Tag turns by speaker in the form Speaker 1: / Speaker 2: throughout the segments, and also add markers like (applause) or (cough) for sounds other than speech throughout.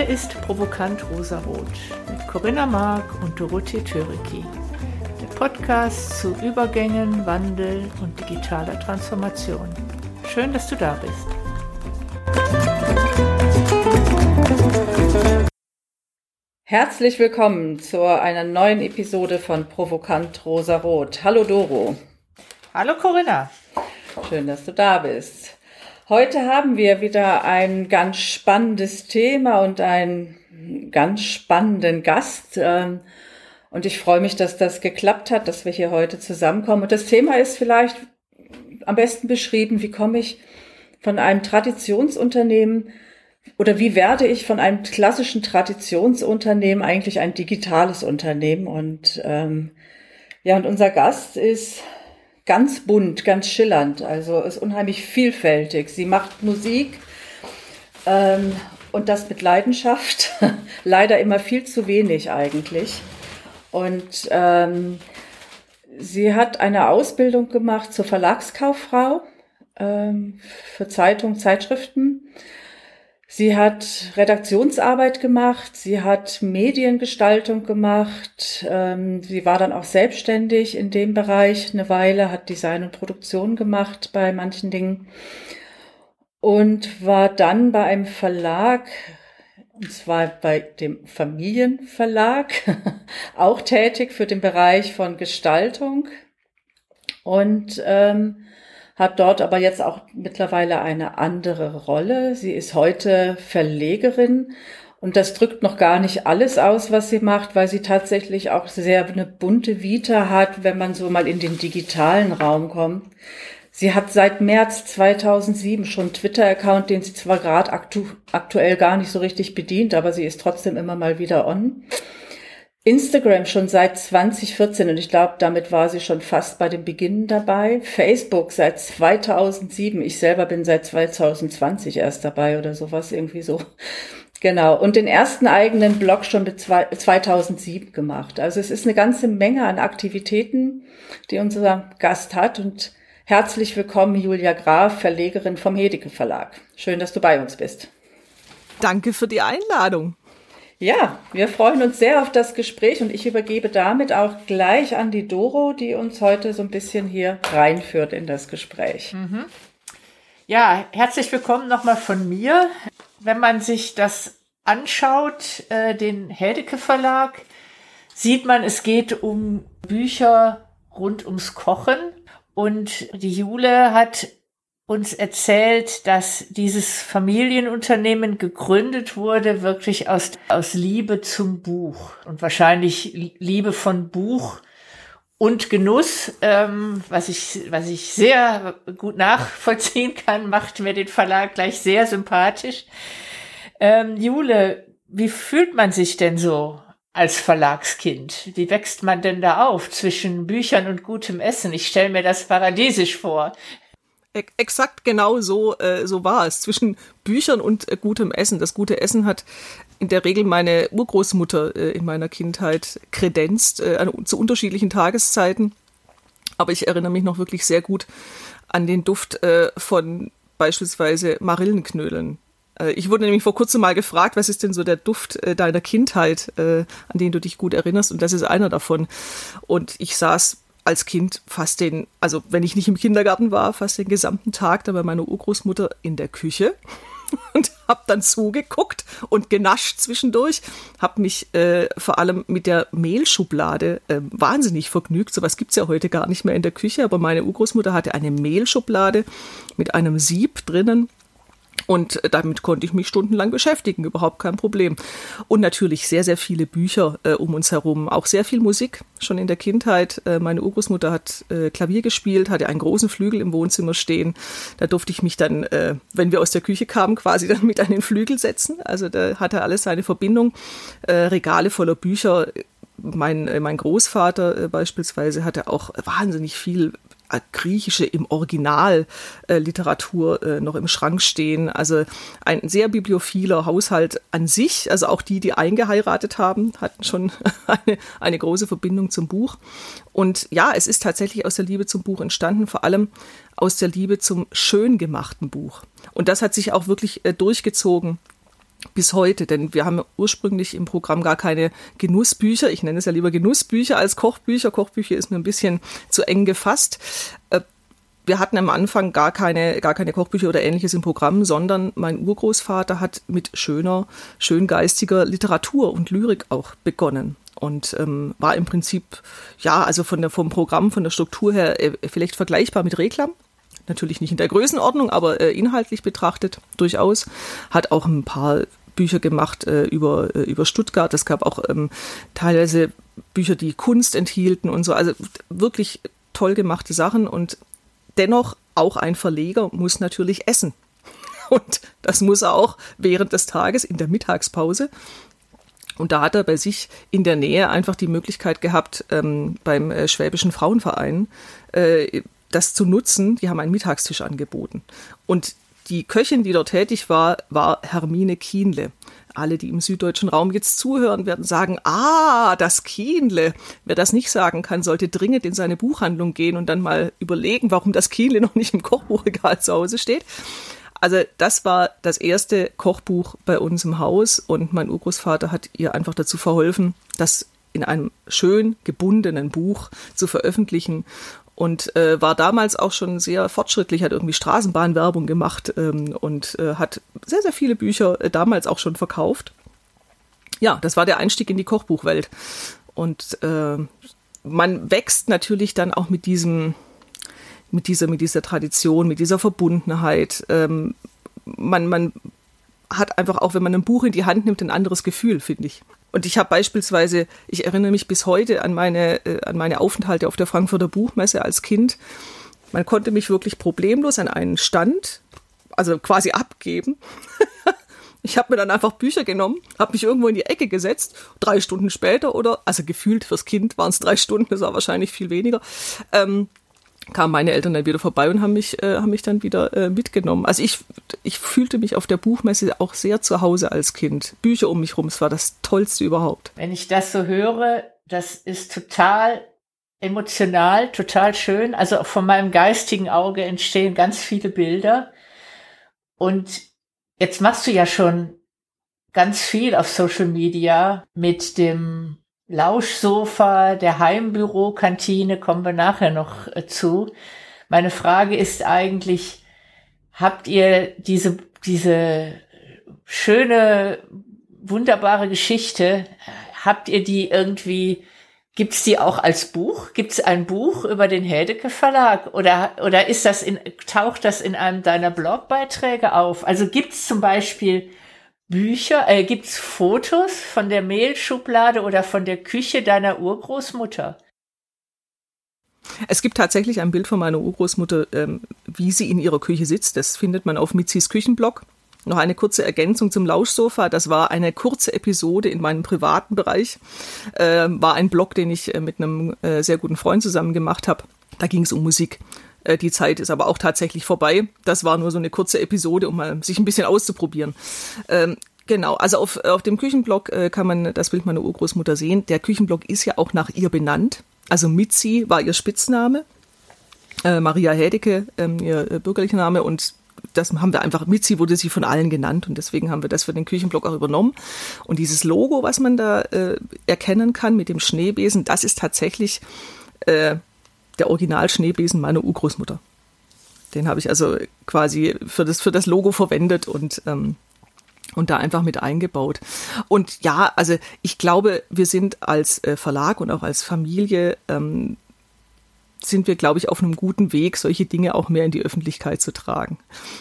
Speaker 1: Hier ist Provokant Rosarot mit Corinna Mark und Dorothee Töriki. Der Podcast zu Übergängen, Wandel und digitaler Transformation. Schön, dass du da bist.
Speaker 2: Herzlich willkommen zu einer neuen Episode von Provokant Rosarot. Hallo Doro.
Speaker 1: Hallo Corinna.
Speaker 2: Schön, dass du da bist. Heute haben wir wieder ein ganz spannendes Thema und einen ganz spannenden Gast. Ähm, und ich freue mich, dass das geklappt hat, dass wir hier heute zusammenkommen. Und das Thema ist vielleicht am besten beschrieben, wie komme ich von einem Traditionsunternehmen oder wie werde ich von einem klassischen Traditionsunternehmen eigentlich ein digitales Unternehmen? Und ähm, ja, und unser Gast ist ganz bunt, ganz schillernd, also ist unheimlich vielfältig. Sie macht Musik ähm, und das mit Leidenschaft, (laughs) leider immer viel zu wenig eigentlich. Und ähm, sie hat eine Ausbildung gemacht zur Verlagskauffrau ähm, für Zeitungen, Zeitschriften Sie hat Redaktionsarbeit gemacht, sie hat Mediengestaltung gemacht, ähm, sie war dann auch selbstständig in dem Bereich. Eine Weile, hat Design und Produktion gemacht bei manchen Dingen und war dann bei einem Verlag, und zwar bei dem Familienverlag, (laughs) auch tätig für den Bereich von Gestaltung. Und ähm, hat dort aber jetzt auch mittlerweile eine andere Rolle. Sie ist heute Verlegerin und das drückt noch gar nicht alles aus, was sie macht, weil sie tatsächlich auch sehr eine bunte Vita hat, wenn man so mal in den digitalen Raum kommt. Sie hat seit März 2007 schon einen Twitter-Account, den sie zwar gerade aktu aktuell gar nicht so richtig bedient, aber sie ist trotzdem immer mal wieder on. Instagram schon seit 2014 und ich glaube, damit war sie schon fast bei den Beginnen dabei. Facebook seit 2007. Ich selber bin seit 2020 erst dabei oder sowas irgendwie so. Genau. Und den ersten eigenen Blog schon mit 2007 gemacht. Also es ist eine ganze Menge an Aktivitäten, die unser Gast hat und herzlich willkommen Julia Graf, Verlegerin vom Hedeke Verlag. Schön, dass du bei uns bist.
Speaker 3: Danke für die Einladung.
Speaker 2: Ja, wir freuen uns sehr auf das Gespräch und ich übergebe damit auch gleich an die Doro, die uns heute so ein bisschen hier reinführt in das Gespräch. Mhm.
Speaker 1: Ja, herzlich willkommen nochmal von mir. Wenn man sich das anschaut, äh, den Heldeke Verlag, sieht man, es geht um Bücher rund ums Kochen. Und die Jule hat uns erzählt, dass dieses Familienunternehmen gegründet wurde, wirklich aus, aus Liebe zum Buch und wahrscheinlich Liebe von Buch und Genuss, ähm, was ich, was ich sehr gut nachvollziehen kann, macht mir den Verlag gleich sehr sympathisch. Ähm, Jule, wie fühlt man sich denn so als Verlagskind? Wie wächst man denn da auf zwischen Büchern und gutem Essen? Ich stelle mir das paradiesisch vor
Speaker 3: exakt genau so, äh, so war es. Zwischen Büchern und äh, gutem Essen. Das gute Essen hat in der Regel meine Urgroßmutter äh, in meiner Kindheit kredenzt, äh, zu unterschiedlichen Tageszeiten. Aber ich erinnere mich noch wirklich sehr gut an den Duft äh, von beispielsweise Marillenknödeln. Äh, ich wurde nämlich vor kurzem mal gefragt, was ist denn so der Duft deiner Kindheit, an den du dich gut erinnerst? Und das ist einer davon. Und ich saß als Kind fast den, also wenn ich nicht im Kindergarten war, fast den gesamten Tag da bei meiner Urgroßmutter in der Küche (laughs) und habe dann zugeguckt und genascht zwischendurch, habe mich äh, vor allem mit der Mehlschublade äh, wahnsinnig vergnügt. Sowas gibt's ja heute gar nicht mehr in der Küche, aber meine Urgroßmutter hatte eine Mehlschublade mit einem Sieb drinnen und damit konnte ich mich stundenlang beschäftigen, überhaupt kein Problem. Und natürlich sehr, sehr viele Bücher äh, um uns herum, auch sehr viel Musik, schon in der Kindheit. Äh, meine Urgroßmutter hat äh, Klavier gespielt, hatte einen großen Flügel im Wohnzimmer stehen. Da durfte ich mich dann, äh, wenn wir aus der Küche kamen, quasi (laughs) dann mit an den Flügel setzen. Also da hatte alles seine Verbindung. Äh, Regale voller Bücher, mein, äh, mein Großvater äh, beispielsweise hatte auch wahnsinnig viel äh, griechische im Original äh, äh, noch im Schrank stehen. Also ein sehr bibliophiler Haushalt an sich. Also auch die, die eingeheiratet haben, hatten schon (laughs) eine, eine große Verbindung zum Buch. Und ja, es ist tatsächlich aus der Liebe zum Buch entstanden, vor allem aus der Liebe zum schön gemachten Buch. Und das hat sich auch wirklich äh, durchgezogen bis heute, denn wir haben ursprünglich im Programm gar keine Genussbücher. Ich nenne es ja lieber Genussbücher als Kochbücher. Kochbücher ist mir ein bisschen zu eng gefasst. Äh, wir hatten am Anfang gar keine, gar keine Kochbücher oder ähnliches im Programm, sondern mein Urgroßvater hat mit schöner, schöngeistiger Literatur und Lyrik auch begonnen und ähm, war im Prinzip, ja, also von der, vom Programm, von der Struktur her äh, vielleicht vergleichbar mit Reklam. Natürlich nicht in der Größenordnung, aber äh, inhaltlich betrachtet durchaus. Hat auch ein paar Bücher gemacht äh, über, äh, über Stuttgart. Es gab auch ähm, teilweise Bücher, die Kunst enthielten und so. Also wirklich toll gemachte Sachen und dennoch auch ein Verleger muss natürlich essen. (laughs) Und das muss er auch während des Tages in der Mittagspause. Und da hat er bei sich in der Nähe einfach die Möglichkeit gehabt, ähm, beim äh, Schwäbischen Frauenverein äh, das zu nutzen. Die haben einen Mittagstisch angeboten. Und die Köchin, die dort tätig war, war Hermine Kienle. Alle, die im süddeutschen Raum jetzt zuhören, werden sagen, ah, das Kienle. Wer das nicht sagen kann, sollte dringend in seine Buchhandlung gehen und dann mal überlegen, warum das Kienle noch nicht im Kochbuchregal zu Hause steht. Also das war das erste Kochbuch bei uns im Haus und mein Urgroßvater hat ihr einfach dazu verholfen, das in einem schön gebundenen Buch zu veröffentlichen und äh, war damals auch schon sehr fortschrittlich, hat irgendwie Straßenbahnwerbung gemacht ähm, und äh, hat sehr, sehr viele Bücher äh, damals auch schon verkauft. Ja, das war der Einstieg in die Kochbuchwelt. Und äh, man wächst natürlich dann auch mit diesem, mit dieser, mit dieser Tradition, mit dieser Verbundenheit. Ähm, man, man hat einfach auch, wenn man ein Buch in die Hand nimmt, ein anderes Gefühl, finde ich. Und ich habe beispielsweise, ich erinnere mich bis heute an meine, äh, an meine Aufenthalte auf der Frankfurter Buchmesse als Kind. Man konnte mich wirklich problemlos an einen Stand, also quasi abgeben. (laughs) ich habe mir dann einfach Bücher genommen, habe mich irgendwo in die Ecke gesetzt, drei Stunden später oder, also gefühlt fürs Kind waren es drei Stunden, das war wahrscheinlich viel weniger, ähm, kamen meine Eltern dann wieder vorbei und haben mich, äh, haben mich dann wieder äh, mitgenommen. Also ich, ich fühlte mich auf der Buchmesse auch sehr zu Hause als Kind. Bücher um mich rum, es war das Tollste überhaupt.
Speaker 1: Wenn ich das so höre, das ist total emotional, total schön. Also auch von meinem geistigen Auge entstehen ganz viele Bilder. Und jetzt machst du ja schon ganz viel auf Social Media mit dem Lauschsofa, der Heimbürokantine, kommen wir nachher noch äh, zu. Meine Frage ist eigentlich, habt ihr diese, diese schöne, wunderbare Geschichte, habt ihr die irgendwie, gibt's die auch als Buch? Gibt's ein Buch über den Heldeke Verlag? Oder, oder ist das in, taucht das in einem deiner Blogbeiträge auf? Also gibt's zum Beispiel Bücher, äh, gibt's Fotos von der Mehlschublade oder von der Küche deiner Urgroßmutter?
Speaker 3: Es gibt tatsächlich ein Bild von meiner Urgroßmutter, ähm, wie sie in ihrer Küche sitzt. Das findet man auf Mitzis Küchenblog. Noch eine kurze Ergänzung zum Lauschsofa. Das war eine kurze Episode in meinem privaten Bereich. Äh, war ein Blog, den ich äh, mit einem äh, sehr guten Freund zusammen gemacht habe. Da ging es um Musik. Äh, die Zeit ist aber auch tatsächlich vorbei. Das war nur so eine kurze Episode, um mal sich ein bisschen auszuprobieren. Ähm, genau, also auf, auf dem Küchenblock äh, kann man das Bild meiner Urgroßmutter sehen. Der Küchenblock ist ja auch nach ihr benannt. Also Mitzi war ihr Spitzname. Äh, Maria Hädecke, ähm, ihr äh, bürgerlicher Name und das haben wir einfach, Mitzi wurde sie von allen genannt und deswegen haben wir das für den Küchenblock auch übernommen. Und dieses Logo, was man da äh, erkennen kann mit dem Schneebesen, das ist tatsächlich äh, der Original-Schneebesen meiner Urgroßmutter. Den habe ich also quasi für das, für das Logo verwendet und, ähm, und da einfach mit eingebaut. Und ja, also ich glaube, wir sind als äh, Verlag und auch als Familie ähm, sind wir, glaube ich, auf einem guten Weg, solche Dinge auch mehr in die Öffentlichkeit zu tragen.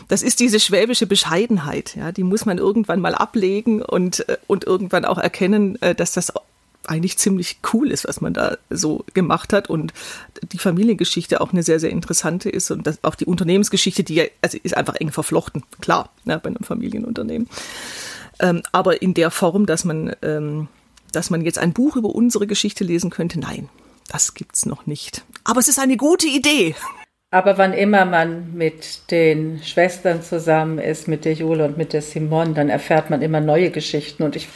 Speaker 3: Das ist diese schwäbische Bescheidenheit, ja, die muss man irgendwann mal ablegen und, äh, und irgendwann auch erkennen, äh, dass das eigentlich ziemlich cool ist, was man da so gemacht hat und die Familiengeschichte auch eine sehr, sehr interessante ist und das, auch die Unternehmensgeschichte, die ja, also ist einfach eng verflochten, klar, ne, bei einem Familienunternehmen. Ähm, aber in der Form, dass man, ähm, dass man jetzt ein Buch über unsere Geschichte lesen könnte, nein, das gibt's noch nicht. Aber es ist eine gute Idee.
Speaker 2: Aber wann immer man mit den Schwestern zusammen ist, mit der Jule und mit der Simone, dann erfährt man immer neue Geschichten. Und ich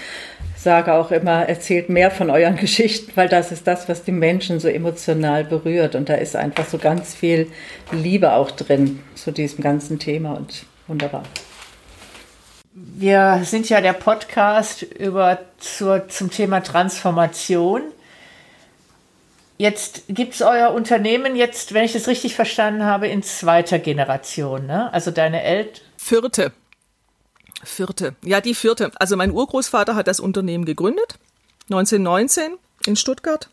Speaker 2: sage auch immer, erzählt mehr von euren (laughs) Geschichten, weil das ist das, was die Menschen so emotional berührt. Und da ist einfach so ganz viel Liebe auch drin zu diesem ganzen Thema und wunderbar.
Speaker 1: Wir sind ja der Podcast über zur, zum Thema Transformation. Jetzt gibt es euer Unternehmen jetzt, wenn ich das richtig verstanden habe, in zweiter Generation, ne? Also deine Eltern.
Speaker 3: Vierte. Vierte. Ja, die vierte. Also mein Urgroßvater hat das Unternehmen gegründet, 1919 in Stuttgart.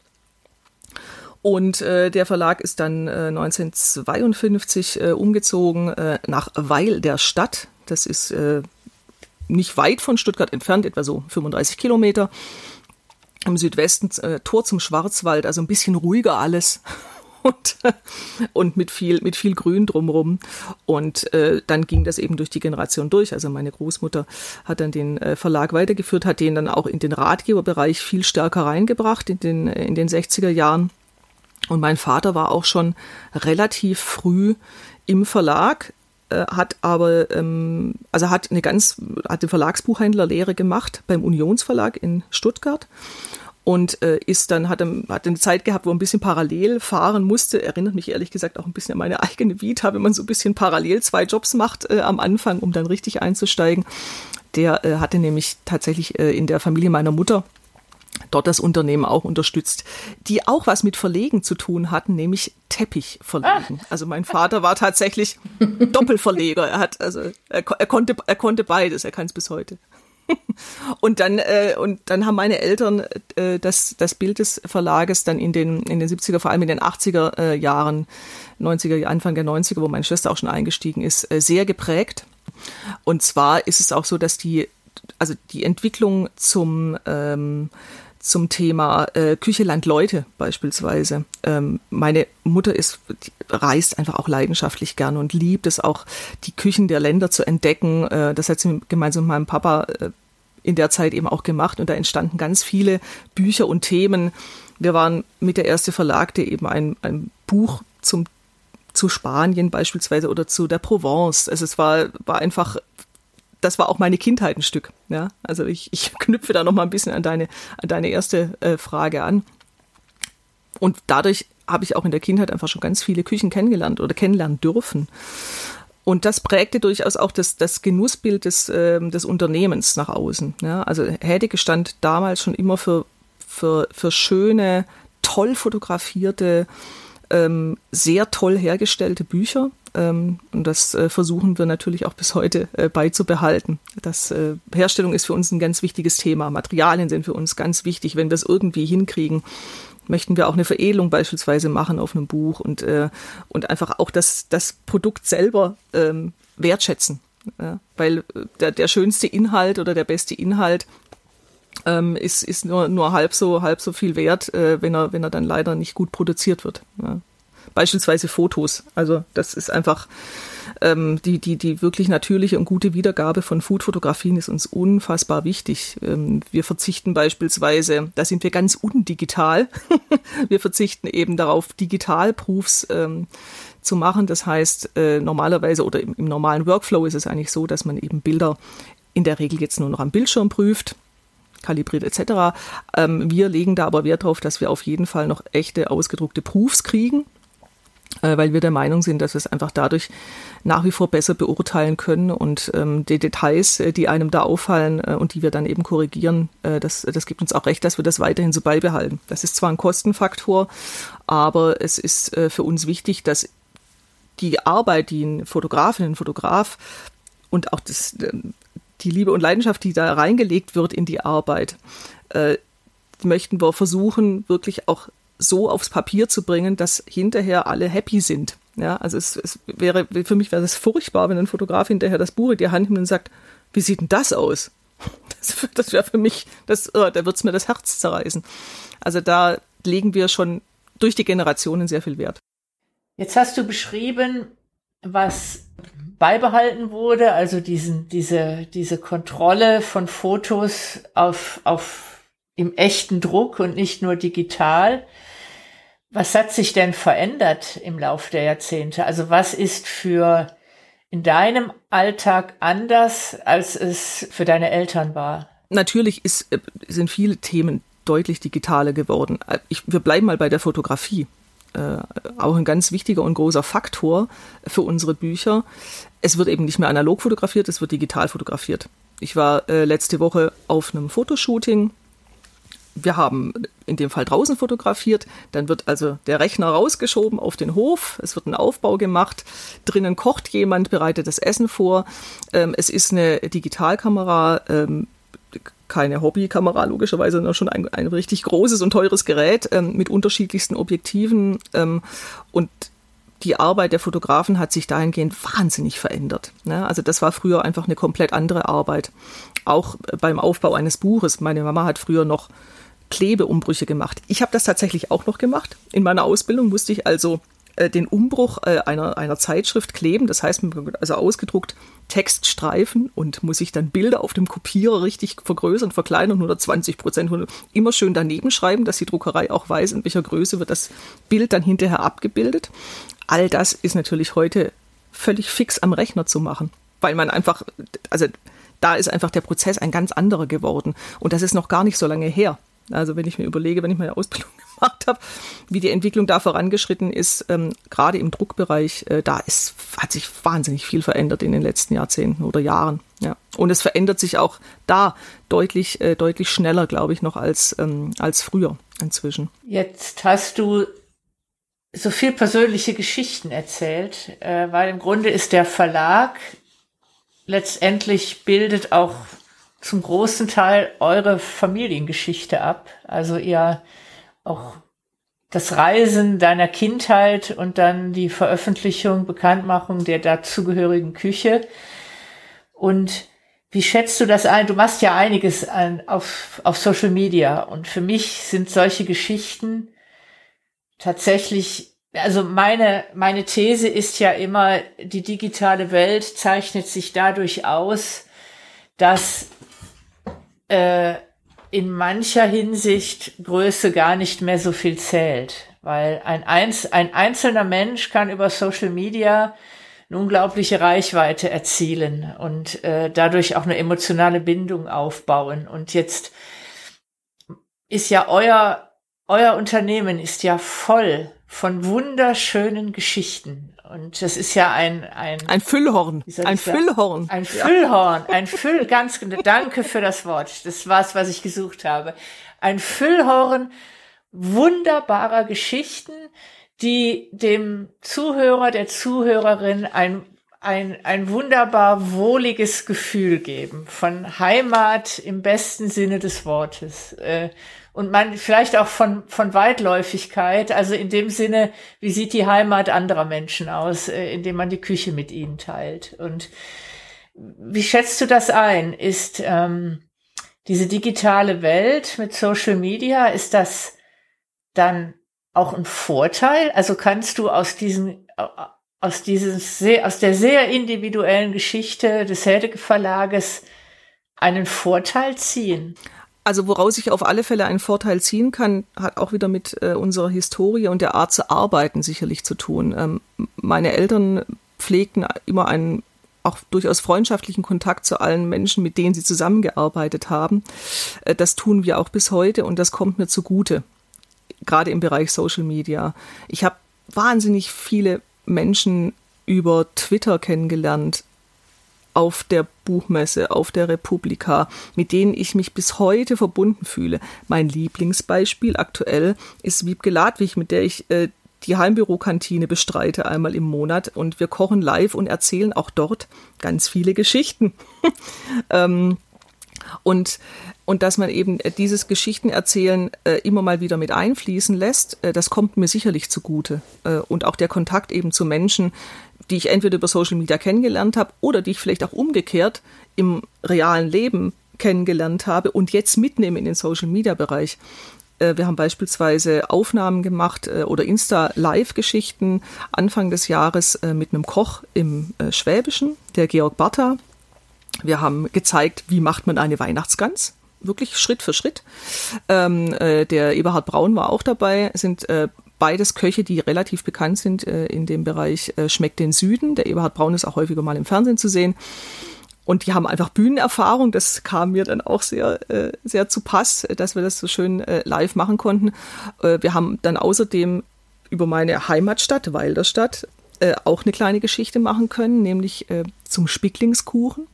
Speaker 3: Und äh, der Verlag ist dann äh, 1952 äh, umgezogen äh, nach Weil der Stadt. Das ist äh, nicht weit von Stuttgart entfernt, etwa so 35 Kilometer. Im Südwesten äh, Tor zum Schwarzwald, also ein bisschen ruhiger alles. Und, (laughs) und mit viel mit viel Grün drumherum und äh, dann ging das eben durch die Generation durch. Also meine Großmutter hat dann den äh, Verlag weitergeführt hat den dann auch in den Ratgeberbereich viel stärker reingebracht in den in den 60er Jahren. Und mein Vater war auch schon relativ früh im Verlag, äh, hat aber, ähm, also hat eine ganz, hat eine Verlagsbuchhändlerlehre gemacht beim Unionsverlag in Stuttgart und äh, ist dann hat, hat eine Zeit gehabt, wo er ein bisschen parallel fahren musste. Erinnert mich ehrlich gesagt auch ein bisschen an meine (laughs) eigene Vita, wenn man so ein bisschen parallel zwei Jobs macht äh, am Anfang, um dann richtig einzusteigen. Der äh, hatte nämlich tatsächlich äh, in der Familie meiner Mutter dort das Unternehmen auch unterstützt, die auch was mit Verlegen zu tun hatten, nämlich Teppichverlegen. Ah. Also mein Vater war tatsächlich Doppelverleger. Er hat also er, er konnte er konnte beides. Er kann es bis heute. (laughs) und dann äh, und dann haben meine Eltern äh, das das Bild des Verlages dann in den in den 70er vor allem in den 80er äh, Jahren 90er Anfang der 90er wo meine Schwester auch schon eingestiegen ist äh, sehr geprägt. Und zwar ist es auch so dass die also die Entwicklung zum ähm, zum Thema äh, Küche Land Leute beispielsweise. Ähm, meine Mutter ist reist einfach auch leidenschaftlich gerne und liebt es auch, die Küchen der Länder zu entdecken. Äh, das hat sie gemeinsam mit meinem Papa äh, in der Zeit eben auch gemacht und da entstanden ganz viele Bücher und Themen. Wir waren mit der erste Verlag, der eben ein, ein Buch zum zu Spanien beispielsweise oder zu der Provence. Also es war, war einfach das war auch meine Kindheit ein Stück. Ja, also ich, ich (laughs) knüpfe da noch mal ein bisschen an deine, an deine erste äh, Frage an. Und dadurch habe ich auch in der Kindheit einfach schon ganz viele Küchen kennengelernt oder kennenlernen dürfen. Und das prägte durchaus auch das, das Genussbild des, äh, des Unternehmens nach außen. Ja, also Hädeke stand damals schon immer für, für, für schöne, toll fotografierte, ähm, sehr toll hergestellte Bücher. Ähm, und das äh, versuchen wir natürlich auch bis heute äh, beizubehalten. Das äh, Herstellung ist für uns ein ganz wichtiges Thema. Materialien sind für uns ganz wichtig. Wenn wir es irgendwie hinkriegen, möchten wir auch eine Veredelung beispielsweise machen auf einem Buch und, und einfach auch das, das Produkt selber ähm, wertschätzen. Weil der, der schönste Inhalt oder der beste Inhalt ähm, ist, ist nur, nur halb so, halb so viel wert, äh, wenn er, wenn er dann leider nicht gut produziert wird. Ja beispielsweise Fotos. Also das ist einfach ähm, die, die, die wirklich natürliche und gute Wiedergabe von Foodfotografien ist uns unfassbar wichtig. Ähm, wir verzichten beispielsweise, da sind wir ganz undigital, (laughs) wir verzichten eben darauf, Digitalproofs ähm, zu machen. Das heißt, äh, normalerweise oder im, im normalen Workflow ist es eigentlich so, dass man eben Bilder in der Regel jetzt nur noch am Bildschirm prüft kalibriert etc. Ähm, wir legen da aber Wert darauf, dass wir auf jeden Fall noch echte ausgedruckte Proofs kriegen. Äh, weil wir der Meinung sind, dass wir es einfach dadurch nach wie vor besser beurteilen können und ähm, die Details, äh, die einem da auffallen äh, und die wir dann eben korrigieren, äh, das, das gibt uns auch recht, dass wir das weiterhin so beibehalten. Das ist zwar ein Kostenfaktor, aber es ist äh, für uns wichtig, dass die Arbeit, die ein Fotografin, ein Fotograf und auch das, die Liebe und Leidenschaft, die da reingelegt wird in die Arbeit, äh, möchten wir versuchen, wirklich auch so aufs Papier zu bringen, dass hinterher alle happy sind. Ja, also es, es wäre, für mich wäre es furchtbar, wenn ein Fotograf hinterher das Buch in die Hand nimmt und sagt, wie sieht denn das aus? Das, das wäre für mich, das, oh, da wird's mir das Herz zerreißen. Also da legen wir schon durch die Generationen sehr viel Wert.
Speaker 1: Jetzt hast du beschrieben, was beibehalten wurde, also diesen, diese, diese Kontrolle von Fotos auf, auf im echten Druck und nicht nur digital. Was hat sich denn verändert im Laufe der Jahrzehnte? Also was ist für in deinem Alltag anders, als es für deine Eltern war?
Speaker 3: Natürlich ist, äh, sind viele Themen deutlich digitaler geworden. Ich, wir bleiben mal bei der Fotografie. Äh, auch ein ganz wichtiger und großer Faktor für unsere Bücher. Es wird eben nicht mehr analog fotografiert, es wird digital fotografiert. Ich war äh, letzte Woche auf einem Fotoshooting. Wir haben in dem Fall draußen fotografiert. Dann wird also der Rechner rausgeschoben auf den Hof. Es wird ein Aufbau gemacht. Drinnen kocht jemand, bereitet das Essen vor. Ähm, es ist eine Digitalkamera. Ähm, keine Hobbykamera, logischerweise, sondern schon ein, ein richtig großes und teures Gerät ähm, mit unterschiedlichsten Objektiven. Ähm, und die Arbeit der Fotografen hat sich dahingehend wahnsinnig verändert. Ne? Also das war früher einfach eine komplett andere Arbeit. Auch beim Aufbau eines Buches. Meine Mama hat früher noch Klebeumbrüche gemacht. Ich habe das tatsächlich auch noch gemacht. In meiner Ausbildung musste ich also äh, den Umbruch äh, einer, einer Zeitschrift kleben. Das heißt, also ausgedruckt Textstreifen und muss ich dann Bilder auf dem Kopierer richtig vergrößern, verkleinern, 120 Prozent, immer schön daneben schreiben, dass die Druckerei auch weiß, in welcher Größe wird das Bild dann hinterher abgebildet. All das ist natürlich heute völlig fix am Rechner zu machen, weil man einfach, also da ist einfach der Prozess ein ganz anderer geworden. Und das ist noch gar nicht so lange her. Also wenn ich mir überlege, wenn ich meine Ausbildung (laughs) gemacht habe, wie die Entwicklung da vorangeschritten ist, ähm, gerade im Druckbereich, äh, da ist, hat sich wahnsinnig viel verändert in den letzten Jahrzehnten oder Jahren. Ja. Und es verändert sich auch da deutlich, äh, deutlich schneller, glaube ich, noch als, ähm, als früher inzwischen.
Speaker 1: Jetzt hast du so viel persönliche Geschichten erzählt, äh, weil im Grunde ist der Verlag letztendlich bildet auch zum großen Teil eure Familiengeschichte ab. Also ihr auch das Reisen deiner Kindheit und dann die Veröffentlichung, Bekanntmachung der dazugehörigen Küche. Und wie schätzt du das ein? Du machst ja einiges an, auf, auf Social Media und für mich sind solche Geschichten tatsächlich, also meine, meine These ist ja immer, die digitale Welt zeichnet sich dadurch aus, dass äh, in mancher Hinsicht Größe gar nicht mehr so viel zählt, weil ein, Einz ein einzelner Mensch kann über Social Media eine unglaubliche Reichweite erzielen und äh, dadurch auch eine emotionale Bindung aufbauen. Und jetzt ist ja euer, euer Unternehmen ist ja voll von wunderschönen Geschichten. Und das ist ja ein ein
Speaker 3: ein Füllhorn, ein Füllhorn,
Speaker 1: ein Füllhorn, ein Füll. Ganz genau. Danke für das Wort. Das war's, was ich gesucht habe. Ein Füllhorn wunderbarer Geschichten, die dem Zuhörer, der Zuhörerin ein ein, ein wunderbar wohliges Gefühl geben von Heimat im besten Sinne des Wortes. Äh, und man vielleicht auch von, von Weitläufigkeit, also in dem Sinne, wie sieht die Heimat anderer Menschen aus, äh, indem man die Küche mit ihnen teilt. Und wie schätzt du das ein? Ist ähm, diese digitale Welt mit Social Media, ist das dann auch ein Vorteil? Also kannst du aus diesen aus dieses aus der sehr individuellen Geschichte des Heldeke Verlages einen Vorteil ziehen?
Speaker 3: Also woraus ich auf alle Fälle einen Vorteil ziehen kann, hat auch wieder mit äh, unserer Historie und der Art zu arbeiten sicherlich zu tun. Ähm, meine Eltern pflegten immer einen auch durchaus freundschaftlichen Kontakt zu allen Menschen, mit denen sie zusammengearbeitet haben. Äh, das tun wir auch bis heute und das kommt mir zugute, gerade im Bereich Social Media. Ich habe wahnsinnig viele Menschen über Twitter kennengelernt, auf der Buchmesse, auf der Republika, mit denen ich mich bis heute verbunden fühle. Mein Lieblingsbeispiel aktuell ist Wiebke Ladwig, mit der ich äh, die Heimbürokantine bestreite einmal im Monat und wir kochen live und erzählen auch dort ganz viele Geschichten. (laughs) ähm, und, und dass man eben äh, dieses Geschichtenerzählen äh, immer mal wieder mit einfließen lässt, äh, das kommt mir sicherlich zugute. Äh, und auch der Kontakt eben zu Menschen, die ich entweder über Social Media kennengelernt habe oder die ich vielleicht auch umgekehrt im realen Leben kennengelernt habe und jetzt mitnehme in den Social Media Bereich. Äh, wir haben beispielsweise Aufnahmen gemacht äh, oder Insta-Live-Geschichten Anfang des Jahres äh, mit einem Koch im Schwäbischen, der Georg Bartha. Wir haben gezeigt, wie macht man eine Weihnachtsgans wirklich Schritt für Schritt. Ähm, äh, der Eberhard Braun war auch dabei, sind beides Köche, die relativ bekannt sind äh, in dem Bereich äh, Schmeckt den Süden. Der Eberhard Braun ist auch häufiger mal im Fernsehen zu sehen. Und die haben einfach Bühnenerfahrung. Das kam mir dann auch sehr, äh, sehr zu Pass, dass wir das so schön äh, live machen konnten. Äh, wir haben dann außerdem über meine Heimatstadt, Wilderstadt, äh, auch eine kleine Geschichte machen können, nämlich äh, zum Spicklingskuchen.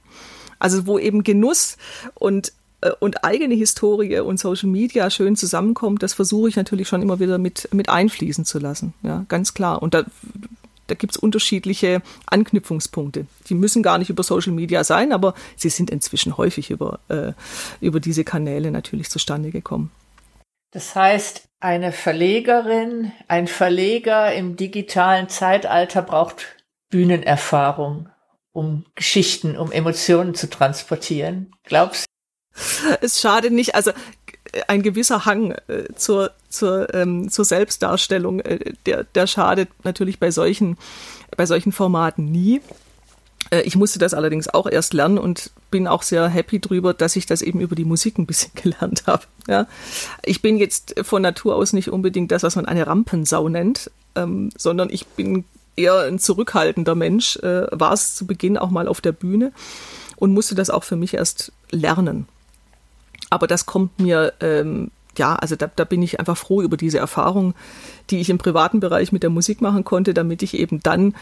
Speaker 3: Also wo eben Genuss und äh, und eigene Historie und Social Media schön zusammenkommt, das versuche ich natürlich schon immer wieder mit, mit einfließen zu lassen. Ja, ganz klar. Und da, da gibt's unterschiedliche Anknüpfungspunkte. Die müssen gar nicht über Social Media sein, aber sie sind inzwischen häufig über, äh, über diese Kanäle natürlich zustande gekommen.
Speaker 1: Das heißt, eine Verlegerin, ein Verleger im digitalen Zeitalter braucht Bühnenerfahrung, um Geschichten, um Emotionen zu transportieren. Glaubst (laughs)
Speaker 3: es schadet nicht, also ein gewisser Hang äh, zur, zur, ähm, zur Selbstdarstellung, äh, der, der schadet natürlich bei solchen, bei solchen Formaten nie. Äh, ich musste das allerdings auch erst lernen und bin auch sehr happy drüber, dass ich das eben über die Musik ein bisschen (laughs) gelernt habe. Ja. Ich bin jetzt von Natur aus nicht unbedingt das, was man eine Rampensau nennt, ähm, sondern ich bin eher ein zurückhaltender Mensch, äh, war es zu Beginn auch mal auf der Bühne und musste das auch für mich erst lernen. Aber das kommt mir, ähm, ja, also da, da bin ich einfach froh über diese Erfahrung, die ich im privaten Bereich mit der Musik machen konnte, damit ich eben dann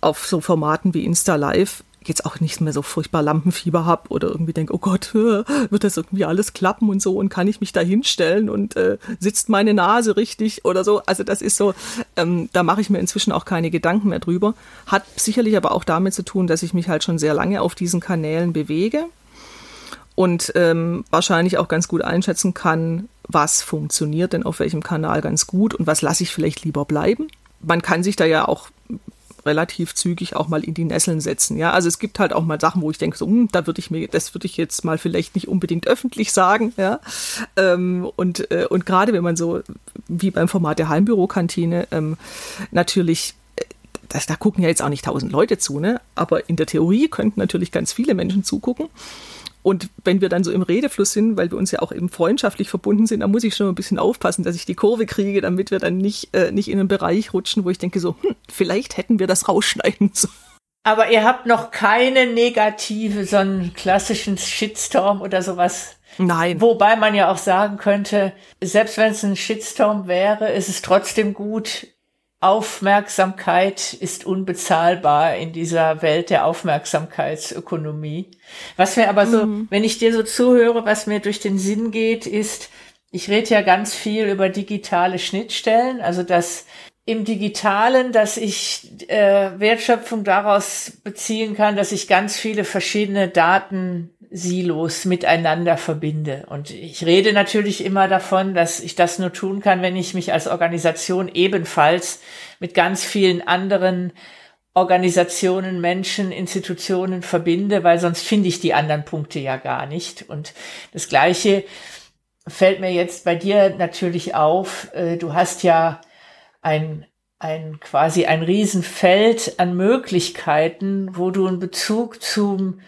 Speaker 3: auf so Formaten wie Insta Live jetzt auch nicht mehr so furchtbar Lampenfieber habe oder irgendwie denke, oh Gott, (laughs) wird das irgendwie alles klappen und so und kann ich mich da hinstellen und äh, sitzt meine Nase richtig oder so. Also das ist so, ähm, da mache ich mir inzwischen auch keine Gedanken mehr drüber. Hat sicherlich aber auch damit zu tun, dass ich mich halt schon sehr lange auf diesen Kanälen bewege und ähm, wahrscheinlich auch ganz gut einschätzen kann, was funktioniert denn auf welchem Kanal ganz gut und was lasse ich vielleicht lieber bleiben. Man kann sich da ja auch relativ zügig auch mal in die Nesseln setzen. Ja, also es gibt halt auch mal Sachen, wo ich denke, so, hm, da würde ich mir, das würde ich jetzt mal vielleicht nicht unbedingt öffentlich sagen. Ja, ähm, und äh, und gerade wenn man so wie beim Format der Heimbürokantine ähm, natürlich äh, das, da gucken ja jetzt auch nicht tausend Leute zu, ne? Aber in der Theorie könnten natürlich ganz viele Menschen zugucken. Und wenn wir dann so im Redefluss sind, weil wir uns ja auch eben freundschaftlich verbunden sind, dann muss ich schon ein bisschen aufpassen, dass ich die Kurve kriege, damit wir dann nicht, äh, nicht in einen Bereich rutschen, wo ich denke so, hm, vielleicht hätten wir das rausschneiden (laughs) sollen.
Speaker 1: Aber ihr habt noch keine negative, so einen klassischen Shitstorm oder sowas.
Speaker 3: Nein.
Speaker 1: Wobei man ja auch sagen könnte, selbst wenn es ein Shitstorm wäre, ist es trotzdem gut, Aufmerksamkeit ist unbezahlbar in dieser Welt der Aufmerksamkeitsökonomie. Was mir aber so, mhm. wenn ich dir so zuhöre, was mir durch den Sinn geht, ist, ich rede ja ganz viel über digitale Schnittstellen, also dass im Digitalen, dass ich äh, Wertschöpfung daraus beziehen kann, dass ich ganz viele verschiedene Daten Silos miteinander verbinde. Und ich rede natürlich immer davon, dass ich das nur tun kann, wenn ich mich als Organisation ebenfalls mit ganz vielen anderen Organisationen, Menschen, Institutionen verbinde, weil sonst finde ich die anderen Punkte ja gar nicht. Und das Gleiche fällt mir jetzt bei dir natürlich auf. Äh, du hast ja ein, ein quasi ein Riesenfeld an Möglichkeiten, wo du einen Bezug zum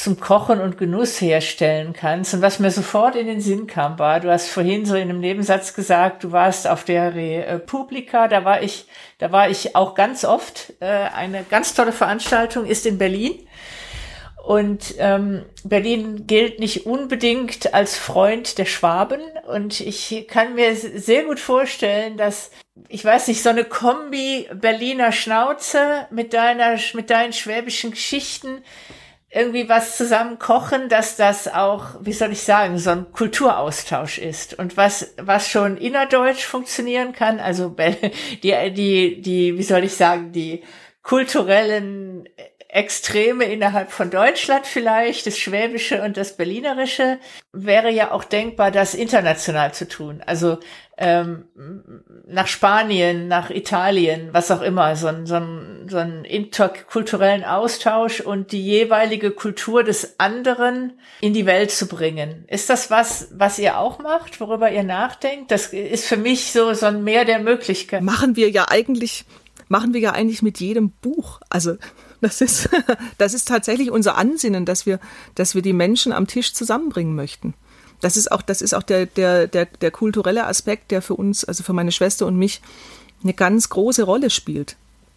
Speaker 1: zum Kochen und Genuss herstellen kannst. Und was mir sofort in den Sinn kam, war, du hast vorhin so in einem Nebensatz gesagt, du warst auf der Republika, da war ich, da war ich auch ganz oft. Äh, eine ganz tolle Veranstaltung ist in Berlin. Und ähm, Berlin gilt nicht unbedingt als Freund der Schwaben. Und ich kann mir sehr gut vorstellen, dass, ich weiß nicht, so eine Kombi Berliner Schnauze mit deiner, mit deinen schwäbischen Geschichten, irgendwie was zusammen kochen, dass das auch, wie soll ich sagen, so ein Kulturaustausch ist. Und was, was schon innerdeutsch funktionieren kann, also (laughs) die, die, die, wie soll ich sagen, die kulturellen Extreme innerhalb von Deutschland vielleicht, das Schwäbische und das Berlinerische, wäre ja auch denkbar, das international zu tun. Also ähm, nach Spanien, nach Italien, was auch immer, so ein, so, ein, so ein interkulturellen Austausch und die jeweilige Kultur des anderen in die Welt zu bringen. Ist das was, was ihr auch macht, worüber ihr nachdenkt? Das ist für mich so, so ein Meer der Möglichkeiten.
Speaker 3: Machen wir ja eigentlich, machen wir ja eigentlich mit jedem Buch. Also das ist, (laughs) das ist tatsächlich unser Ansinnen, dass wir, dass wir die Menschen am Tisch zusammenbringen möchten. Das ist auch, das ist auch der, der, der, der kulturelle Aspekt, der für uns, also für meine Schwester und mich, eine ganz große Rolle spielt.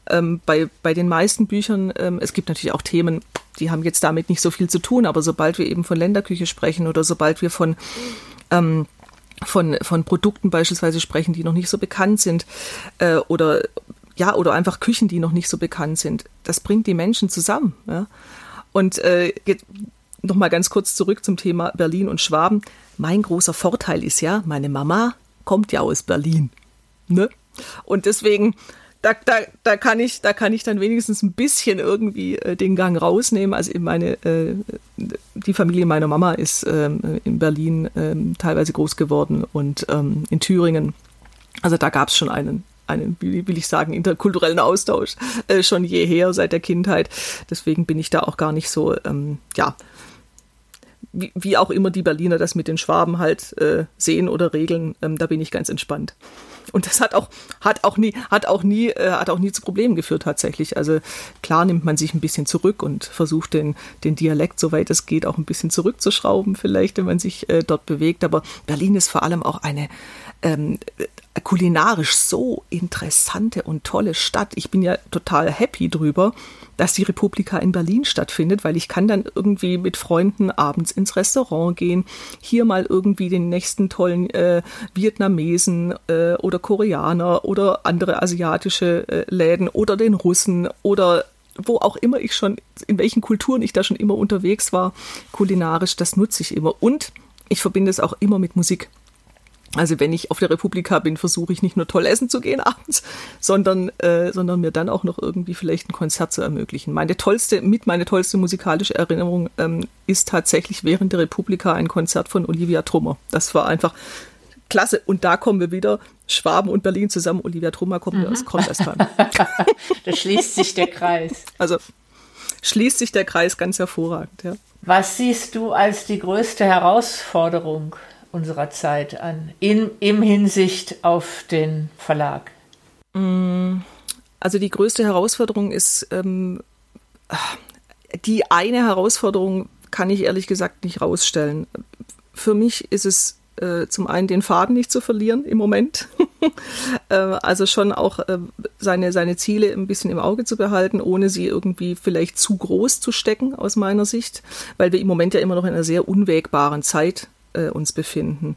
Speaker 3: Ähm, bei, bei den meisten Büchern, ähm, es gibt natürlich auch Themen, die haben jetzt damit nicht so viel zu tun, aber sobald wir eben von Länderküche sprechen oder sobald wir von, ähm, von, von Produkten beispielsweise sprechen, die noch nicht so bekannt sind, äh, oder ja, oder einfach Küchen, die noch nicht so bekannt sind. Das bringt die Menschen zusammen. Ja? Und äh, nochmal ganz kurz zurück zum Thema Berlin und Schwaben. Mein großer Vorteil ist ja, meine Mama kommt ja aus Berlin. Ne? Und deswegen, da, da, da, kann ich, da kann ich dann wenigstens ein bisschen irgendwie äh, den Gang rausnehmen. Also meine, äh, die Familie meiner Mama ist ähm, in Berlin ähm, teilweise groß geworden und ähm, in Thüringen. Also da gab es schon einen, einen, will ich sagen, interkulturellen Austausch äh, schon jeher seit der Kindheit. Deswegen bin ich da auch gar nicht so, ähm, ja, wie, wie auch immer die Berliner das mit den Schwaben halt äh, sehen oder regeln, ähm, da bin ich ganz entspannt. Und das hat auch, hat auch nie, hat auch nie, äh, hat auch nie zu Problemen geführt tatsächlich. Also klar nimmt man sich ein bisschen zurück und versucht den, den Dialekt, soweit es geht, auch ein bisschen zurückzuschrauben, vielleicht, wenn man sich äh, dort bewegt. Aber Berlin ist vor allem auch eine, ähm, kulinarisch so interessante und tolle Stadt. Ich bin ja total happy drüber, dass die Republika in Berlin stattfindet, weil ich kann dann irgendwie mit Freunden abends ins Restaurant gehen, hier mal irgendwie den nächsten tollen äh, Vietnamesen äh, oder Koreaner oder andere asiatische äh, Läden oder den Russen oder wo auch immer ich schon, in welchen Kulturen ich da schon immer unterwegs war, kulinarisch, das nutze ich immer. Und ich verbinde es auch immer mit Musik. Also wenn ich auf der Republika bin, versuche ich nicht nur toll essen zu gehen (laughs) abends, sondern, äh, sondern mir dann auch noch irgendwie vielleicht ein Konzert zu ermöglichen. Meine tollste, mit meine tollste musikalische Erinnerung ähm, ist tatsächlich während der Republika ein Konzert von Olivia Trummer. Das war einfach klasse. Und da kommen wir wieder, Schwaben und Berlin zusammen. Olivia Trummer kommt mhm. aus (laughs) Kornwestfalen.
Speaker 1: da schließt sich der Kreis.
Speaker 3: Also schließt sich der Kreis ganz hervorragend, ja.
Speaker 1: Was siehst du als die größte Herausforderung unserer Zeit an, in, im Hinsicht auf den Verlag?
Speaker 3: Mm, also die größte Herausforderung ist, ähm, die eine Herausforderung kann ich ehrlich gesagt nicht rausstellen. Für mich ist es äh, zum einen den Faden nicht zu verlieren im Moment. (laughs) äh, also schon auch äh, seine, seine Ziele ein bisschen im Auge zu behalten, ohne sie irgendwie vielleicht zu groß zu stecken aus meiner Sicht, weil wir im Moment ja immer noch in einer sehr unwägbaren Zeit äh, uns befinden.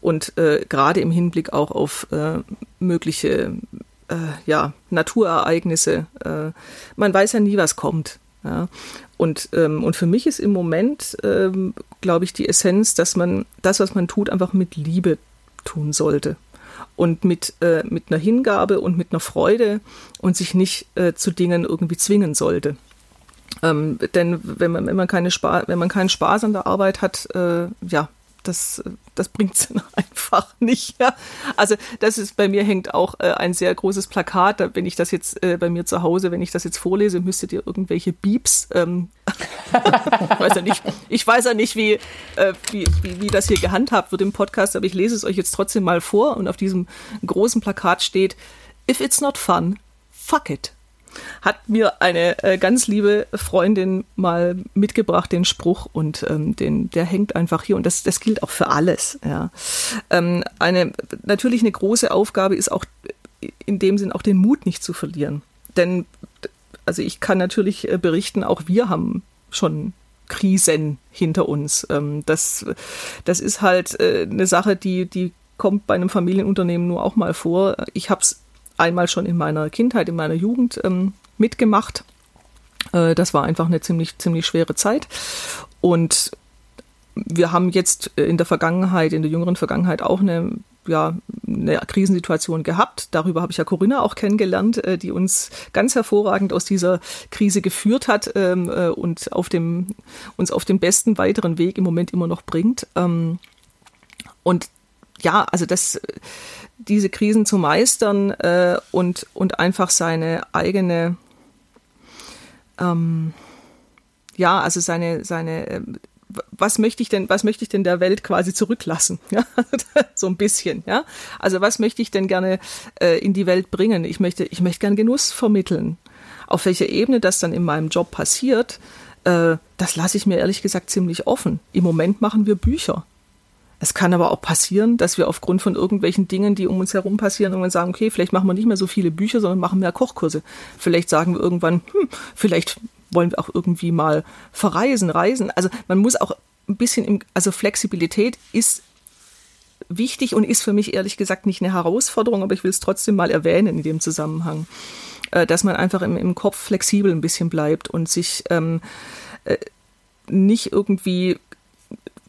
Speaker 3: Und äh, gerade im Hinblick auch auf äh, mögliche äh, ja, Naturereignisse. Äh, man weiß ja nie, was kommt. Ja. Und, ähm, und für mich ist im Moment, ähm, glaube ich, die Essenz, dass man das, was man tut, einfach mit Liebe tun sollte. Und mit, äh, mit einer Hingabe und mit einer Freude und sich nicht äh, zu Dingen irgendwie zwingen sollte. Ähm, denn wenn man, wenn, man keine wenn man keinen Spaß an der Arbeit hat, äh, ja, das, das bringt es (laughs) einfach nicht. Ja. Also das ist bei mir hängt auch äh, ein sehr großes Plakat. Wenn ich das jetzt äh, bei mir zu Hause, wenn ich das jetzt vorlese, müsstet ihr irgendwelche Beeps. Ähm, ich (laughs) weiß ja nicht, ich weiß ja nicht, wie, äh, wie, wie, wie das hier gehandhabt wird im Podcast, aber ich lese es euch jetzt trotzdem mal vor. Und auf diesem großen Plakat steht: If it's not fun, fuck it hat mir eine äh, ganz liebe Freundin mal mitgebracht, den Spruch, und ähm, den, der hängt einfach hier und das, das gilt auch für alles. Ja. Ähm, eine, natürlich eine große Aufgabe ist auch in dem Sinn auch den Mut nicht zu verlieren. Denn, also ich kann natürlich äh, berichten, auch wir haben schon Krisen hinter uns. Ähm, das, das ist halt äh, eine Sache, die, die kommt bei einem Familienunternehmen nur auch mal vor. Ich habe es einmal schon in meiner Kindheit, in meiner Jugend ähm, mitgemacht. Äh, das war einfach eine ziemlich, ziemlich schwere Zeit. Und wir haben jetzt in der Vergangenheit, in der jüngeren Vergangenheit auch eine ja, eine Krisensituation gehabt. Darüber habe ich ja Corinna auch kennengelernt, äh, die uns ganz hervorragend aus dieser Krise geführt hat ähm, äh, und auf dem, uns auf den besten weiteren Weg im Moment immer noch bringt. Ähm, und ja, also das, diese Krisen zu meistern äh, und, und einfach seine eigene, ähm, ja, also seine, seine, äh, was möchte ich denn, was möchte ich denn der Welt quasi zurücklassen? (laughs) Ja? so ein bisschen, ja. Also was möchte ich denn gerne äh, in die Welt bringen? Ich möchte, ich möchte gerne Genuss vermitteln. Auf welcher Ebene das dann in meinem Job passiert, äh, das lasse ich mir ehrlich gesagt ziemlich offen. Im Moment machen wir Bücher. Es kann aber auch passieren, dass wir aufgrund von irgendwelchen Dingen, die um uns herum passieren, irgendwann sagen, okay, vielleicht machen wir nicht mehr so viele Bücher, sondern machen mehr Kochkurse. Vielleicht sagen wir irgendwann, hm, vielleicht wollen wir auch irgendwie mal verreisen, reisen. Also man muss auch ein bisschen im, also Flexibilität ist wichtig und ist für mich ehrlich gesagt nicht eine Herausforderung, aber ich will es trotzdem mal erwähnen in dem Zusammenhang, äh, dass man einfach im, im Kopf flexibel ein bisschen bleibt und sich ähm, äh, nicht irgendwie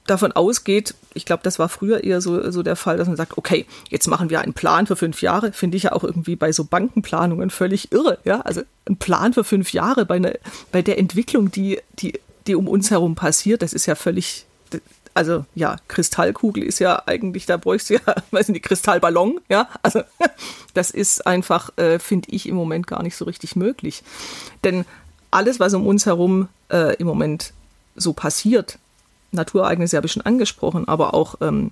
Speaker 3: davon ausgeht, ich glaube, das war früher eher so, so der Fall, dass man sagt, okay, jetzt machen wir einen Plan für fünf Jahre, finde ich ja auch irgendwie bei so Bankenplanungen völlig irre, ja, also ein Plan für fünf Jahre bei, einer, bei der Entwicklung, die, die, die um uns herum passiert, das ist ja völlig, also ja, Kristallkugel ist ja eigentlich, da bräuchst du ja, (laughs) weiß nicht, Kristallballon, ja, also (laughs) das ist einfach, äh, finde ich, im Moment gar nicht so richtig möglich, denn alles, was um uns herum äh, im Moment so passiert, Naturereignisse habe ich schon angesprochen, aber auch ähm,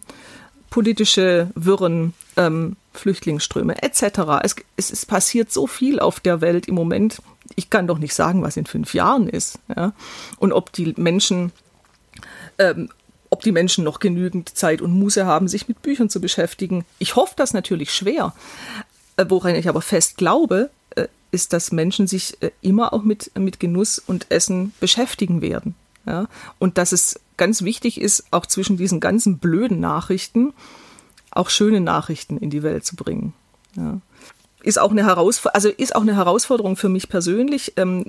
Speaker 3: politische Wirren, ähm, Flüchtlingsströme etc. Es, es, es, passiert so viel auf der Welt im Moment. Ich kann doch nicht sagen, was in fünf Jahren ist. Ja? Und ob die Menschen, ähm, ob die Menschen noch genügend Zeit und Muße haben, sich mit Büchern zu beschäftigen. Ich hoffe das natürlich schwer. Äh, woran ich aber fest glaube, äh, ist, dass Menschen sich äh, immer auch mit, mit Genuss und Essen beschäftigen werden. Ja? Und dass es ganz wichtig ist, auch zwischen diesen ganzen blöden Nachrichten auch schöne Nachrichten in die Welt zu bringen. Ja. Ist auch eine Herausforderung, also ist auch eine Herausforderung für mich persönlich, ähm,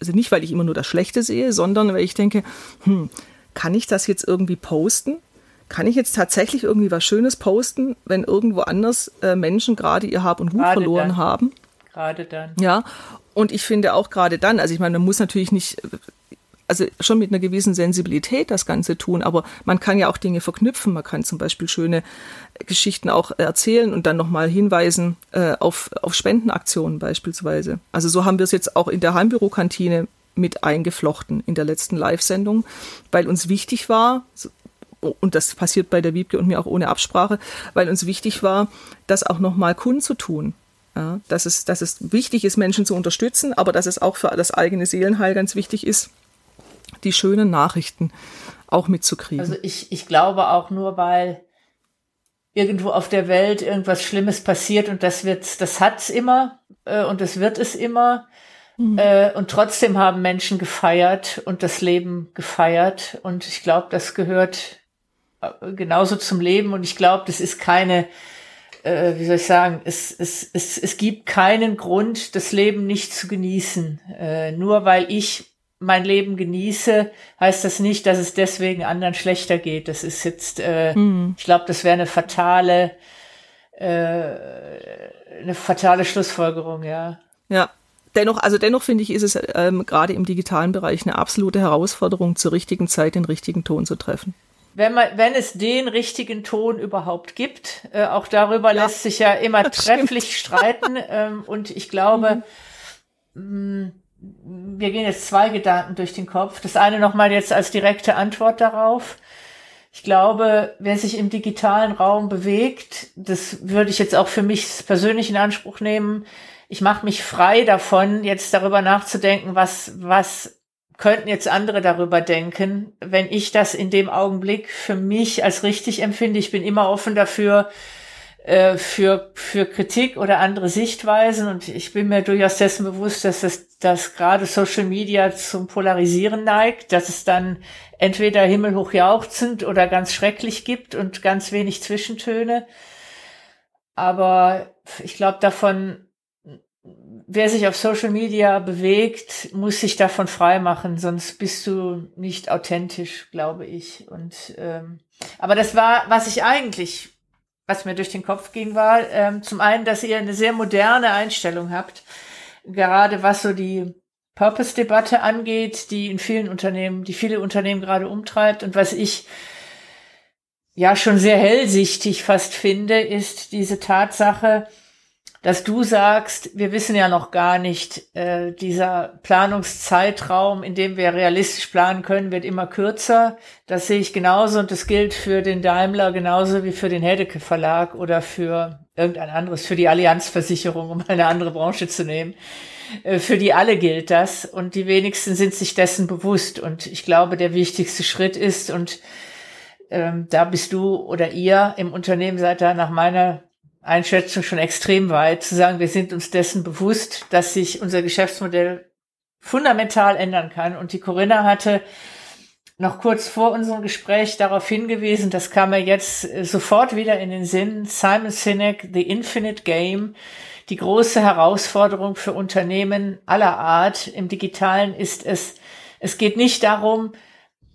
Speaker 3: also nicht, weil ich immer nur das Schlechte sehe, sondern weil ich denke, hm, kann ich das jetzt irgendwie posten? Kann ich jetzt tatsächlich irgendwie was Schönes posten, wenn irgendwo anders äh, Menschen gerade ihr Hab und Gut gerade verloren
Speaker 1: dann.
Speaker 3: haben?
Speaker 1: Gerade dann.
Speaker 3: Ja, und ich finde auch gerade dann, also ich meine, man muss natürlich nicht also schon mit einer gewissen Sensibilität das Ganze tun, aber man kann ja auch Dinge verknüpfen. Man kann zum Beispiel schöne Geschichten auch erzählen und dann nochmal hinweisen äh, auf, auf Spendenaktionen beispielsweise. Also so haben wir es jetzt auch in der Heimbürokantine mit eingeflochten in der letzten Live-Sendung, weil uns wichtig war, und das passiert bei der Wiebke und mir auch ohne Absprache, weil uns wichtig war, das auch nochmal kundzutun. Ja, dass, es, dass es wichtig ist, Menschen zu unterstützen, aber dass es auch für das eigene Seelenheil ganz wichtig ist, die schönen Nachrichten auch mitzukriegen.
Speaker 1: Also ich, ich glaube auch nur, weil irgendwo auf der Welt irgendwas Schlimmes passiert und das wird, das hat's immer äh, und das wird es immer. Mhm. Äh, und trotzdem haben Menschen gefeiert und das Leben gefeiert. Und ich glaube, das gehört äh, genauso zum Leben. Und ich glaube, das ist keine, äh, wie soll ich sagen, es, es, es, es gibt keinen Grund, das Leben nicht zu genießen. Äh, nur weil ich mein Leben genieße, heißt das nicht, dass es deswegen anderen schlechter geht. Das ist jetzt, äh, mhm. ich glaube, das wäre eine fatale, äh, eine fatale Schlussfolgerung, ja.
Speaker 3: Ja. Dennoch, also dennoch finde ich, ist es ähm, gerade im digitalen Bereich eine absolute Herausforderung, zur richtigen Zeit den richtigen Ton zu treffen.
Speaker 1: Wenn man, wenn es den richtigen Ton überhaupt gibt, äh, auch darüber ja, lässt sich ja immer (laughs) trefflich streiten. Ähm, und ich glaube, mhm. Wir gehen jetzt zwei Gedanken durch den Kopf. Das eine nochmal jetzt als direkte Antwort darauf. Ich glaube, wer sich im digitalen Raum bewegt, das würde ich jetzt auch für mich persönlich in Anspruch nehmen. Ich mache mich frei davon, jetzt darüber nachzudenken, was, was könnten jetzt andere darüber denken, wenn ich das in dem Augenblick für mich als richtig empfinde. Ich bin immer offen dafür, für, für Kritik oder andere Sichtweisen. Und ich bin mir durchaus dessen bewusst, dass es, dass gerade Social Media zum Polarisieren neigt, dass es dann entweder himmelhoch jauchzend oder ganz schrecklich gibt und ganz wenig Zwischentöne. Aber ich glaube, davon, wer sich auf Social Media bewegt, muss sich davon frei machen, sonst bist du nicht authentisch, glaube ich. Und ähm, aber das war, was ich eigentlich was mir durch den Kopf ging, war ähm, zum einen, dass ihr eine sehr moderne Einstellung habt, gerade was so die Purpose-Debatte angeht, die in vielen Unternehmen, die viele Unternehmen gerade umtreibt. Und was ich ja schon sehr hellsichtig fast finde, ist diese Tatsache, dass du sagst, wir wissen ja noch gar nicht, äh, dieser Planungszeitraum, in dem wir realistisch planen können, wird immer kürzer. Das sehe ich genauso und das gilt für den Daimler genauso wie für den Hedecke Verlag oder für irgendein anderes, für die Allianzversicherung, um eine andere Branche zu nehmen. Äh, für die alle gilt das und die wenigsten sind sich dessen bewusst und ich glaube, der wichtigste Schritt ist und ähm, da bist du oder ihr im Unternehmen seid da nach meiner Einschätzung schon extrem weit, zu sagen, wir sind uns dessen bewusst, dass sich unser Geschäftsmodell fundamental ändern kann. Und die Corinna hatte noch kurz vor unserem Gespräch darauf hingewiesen, das kam mir jetzt äh, sofort wieder in den Sinn, Simon Sinek, The Infinite Game, die große Herausforderung für Unternehmen aller Art im digitalen ist es, es geht nicht darum,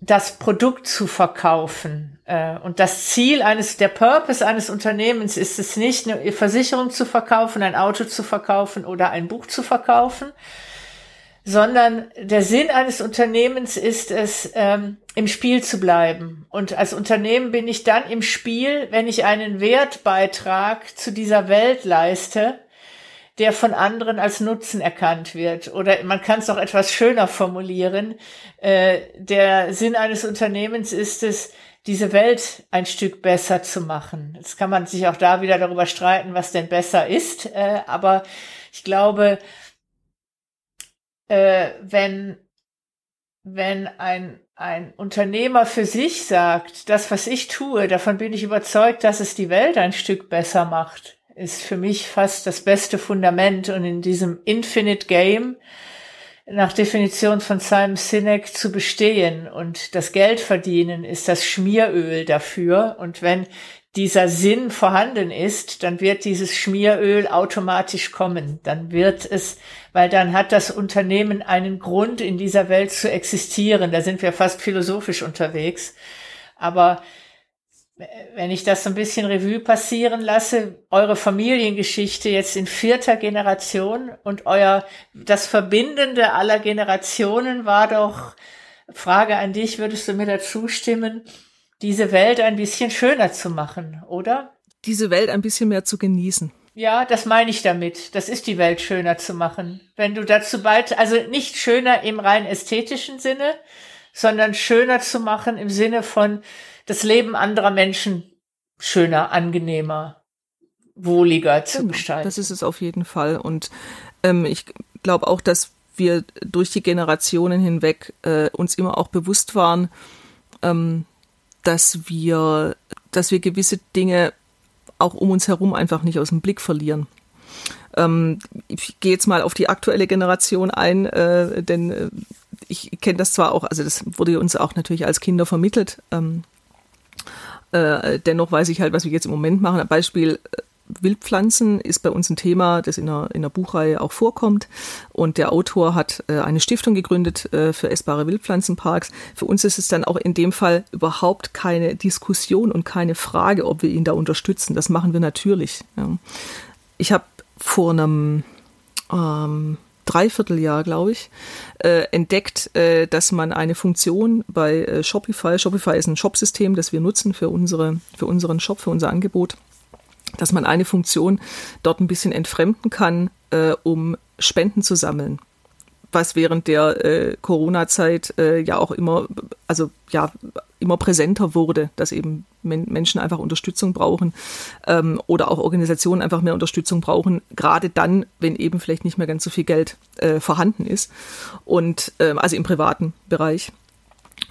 Speaker 1: das Produkt zu verkaufen. Äh, und das Ziel eines, der Purpose eines Unternehmens ist es nicht, eine Versicherung zu verkaufen, ein Auto zu verkaufen oder ein Buch zu verkaufen, sondern der Sinn eines Unternehmens ist es, ähm, im Spiel zu bleiben. Und als Unternehmen bin ich dann im Spiel, wenn ich einen Wertbeitrag zu dieser Welt leiste, der von anderen als Nutzen erkannt wird. Oder man kann es auch etwas schöner formulieren. Äh, der Sinn eines Unternehmens ist es, diese Welt ein Stück besser zu machen. Jetzt kann man sich auch da wieder darüber streiten, was denn besser ist. Äh, aber ich glaube, äh, wenn, wenn ein, ein Unternehmer für sich sagt, das, was ich tue, davon bin ich überzeugt, dass es die Welt ein Stück besser macht, ist für mich fast das beste Fundament und in diesem Infinite Game nach Definition von Simon Sinek zu bestehen und das Geld verdienen ist das Schmieröl dafür und wenn dieser Sinn vorhanden ist, dann wird dieses Schmieröl automatisch kommen. Dann wird es, weil dann hat das Unternehmen einen Grund in dieser Welt zu existieren. Da sind wir fast philosophisch unterwegs. Aber wenn ich das so ein bisschen Revue passieren lasse, eure Familiengeschichte jetzt in vierter Generation und euer, das Verbindende aller Generationen war doch, Frage an dich, würdest du mir dazu stimmen, diese Welt ein bisschen schöner zu machen, oder?
Speaker 3: Diese Welt ein bisschen mehr zu genießen.
Speaker 1: Ja, das meine ich damit. Das ist die Welt schöner zu machen. Wenn du dazu bald, also nicht schöner im rein ästhetischen Sinne, sondern schöner zu machen im Sinne von, das Leben anderer Menschen schöner, angenehmer, wohliger zu genau, gestalten.
Speaker 3: Das ist es auf jeden Fall. Und ähm, ich glaube auch, dass wir durch die Generationen hinweg äh, uns immer auch bewusst waren, ähm, dass wir, dass wir gewisse Dinge auch um uns herum einfach nicht aus dem Blick verlieren. Ähm, ich gehe jetzt mal auf die aktuelle Generation ein, äh, denn äh, ich kenne das zwar auch, also das wurde uns auch natürlich als Kinder vermittelt. Ähm, äh, dennoch weiß ich halt, was wir jetzt im Moment machen. Ein Beispiel äh, Wildpflanzen ist bei uns ein Thema, das in der, in der Buchreihe auch vorkommt. Und der Autor hat äh, eine Stiftung gegründet äh, für essbare Wildpflanzenparks. Für uns ist es dann auch in dem Fall überhaupt keine Diskussion und keine Frage, ob wir ihn da unterstützen. Das machen wir natürlich. Ja. Ich habe vor einem ähm, Dreivierteljahr, glaube ich, äh, entdeckt, äh, dass man eine Funktion bei äh, Shopify, Shopify ist ein Shopsystem, das wir nutzen für, unsere, für unseren Shop, für unser Angebot, dass man eine Funktion dort ein bisschen entfremden kann, äh, um Spenden zu sammeln. Was während der äh, Corona-Zeit äh, ja auch immer, also ja, immer präsenter wurde, dass eben Menschen einfach Unterstützung brauchen ähm, oder auch Organisationen einfach mehr Unterstützung brauchen, gerade dann, wenn eben vielleicht nicht mehr ganz so viel Geld äh, vorhanden ist und ähm, also im privaten Bereich.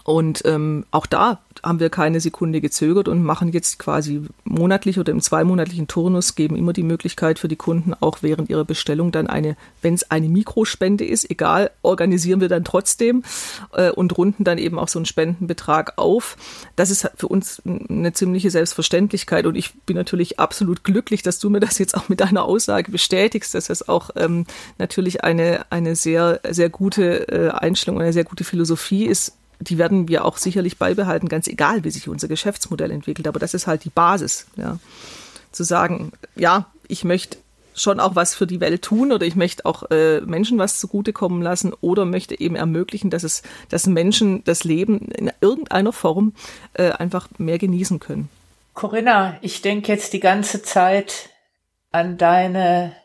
Speaker 3: Und ähm, auch da haben wir keine Sekunde gezögert und machen jetzt quasi monatlich oder im zweimonatlichen Turnus, geben immer die Möglichkeit für die Kunden auch während ihrer Bestellung dann eine, wenn es eine Mikrospende ist, egal, organisieren wir dann trotzdem äh, und runden dann eben auch so einen Spendenbetrag auf. Das ist für uns eine ziemliche Selbstverständlichkeit und ich bin natürlich absolut glücklich, dass du mir das jetzt auch mit deiner Aussage bestätigst, dass das auch ähm, natürlich eine, eine sehr, sehr gute äh, Einstellung, eine sehr gute Philosophie ist, die werden wir auch sicherlich beibehalten, ganz egal, wie sich unser Geschäftsmodell entwickelt. Aber das ist halt die Basis, ja. Zu sagen, ja, ich möchte schon auch was für die Welt tun oder ich möchte auch äh, Menschen was zugutekommen lassen oder möchte eben ermöglichen, dass es, dass Menschen das Leben in irgendeiner Form äh, einfach mehr genießen können.
Speaker 1: Corinna, ich denke jetzt die ganze Zeit an deine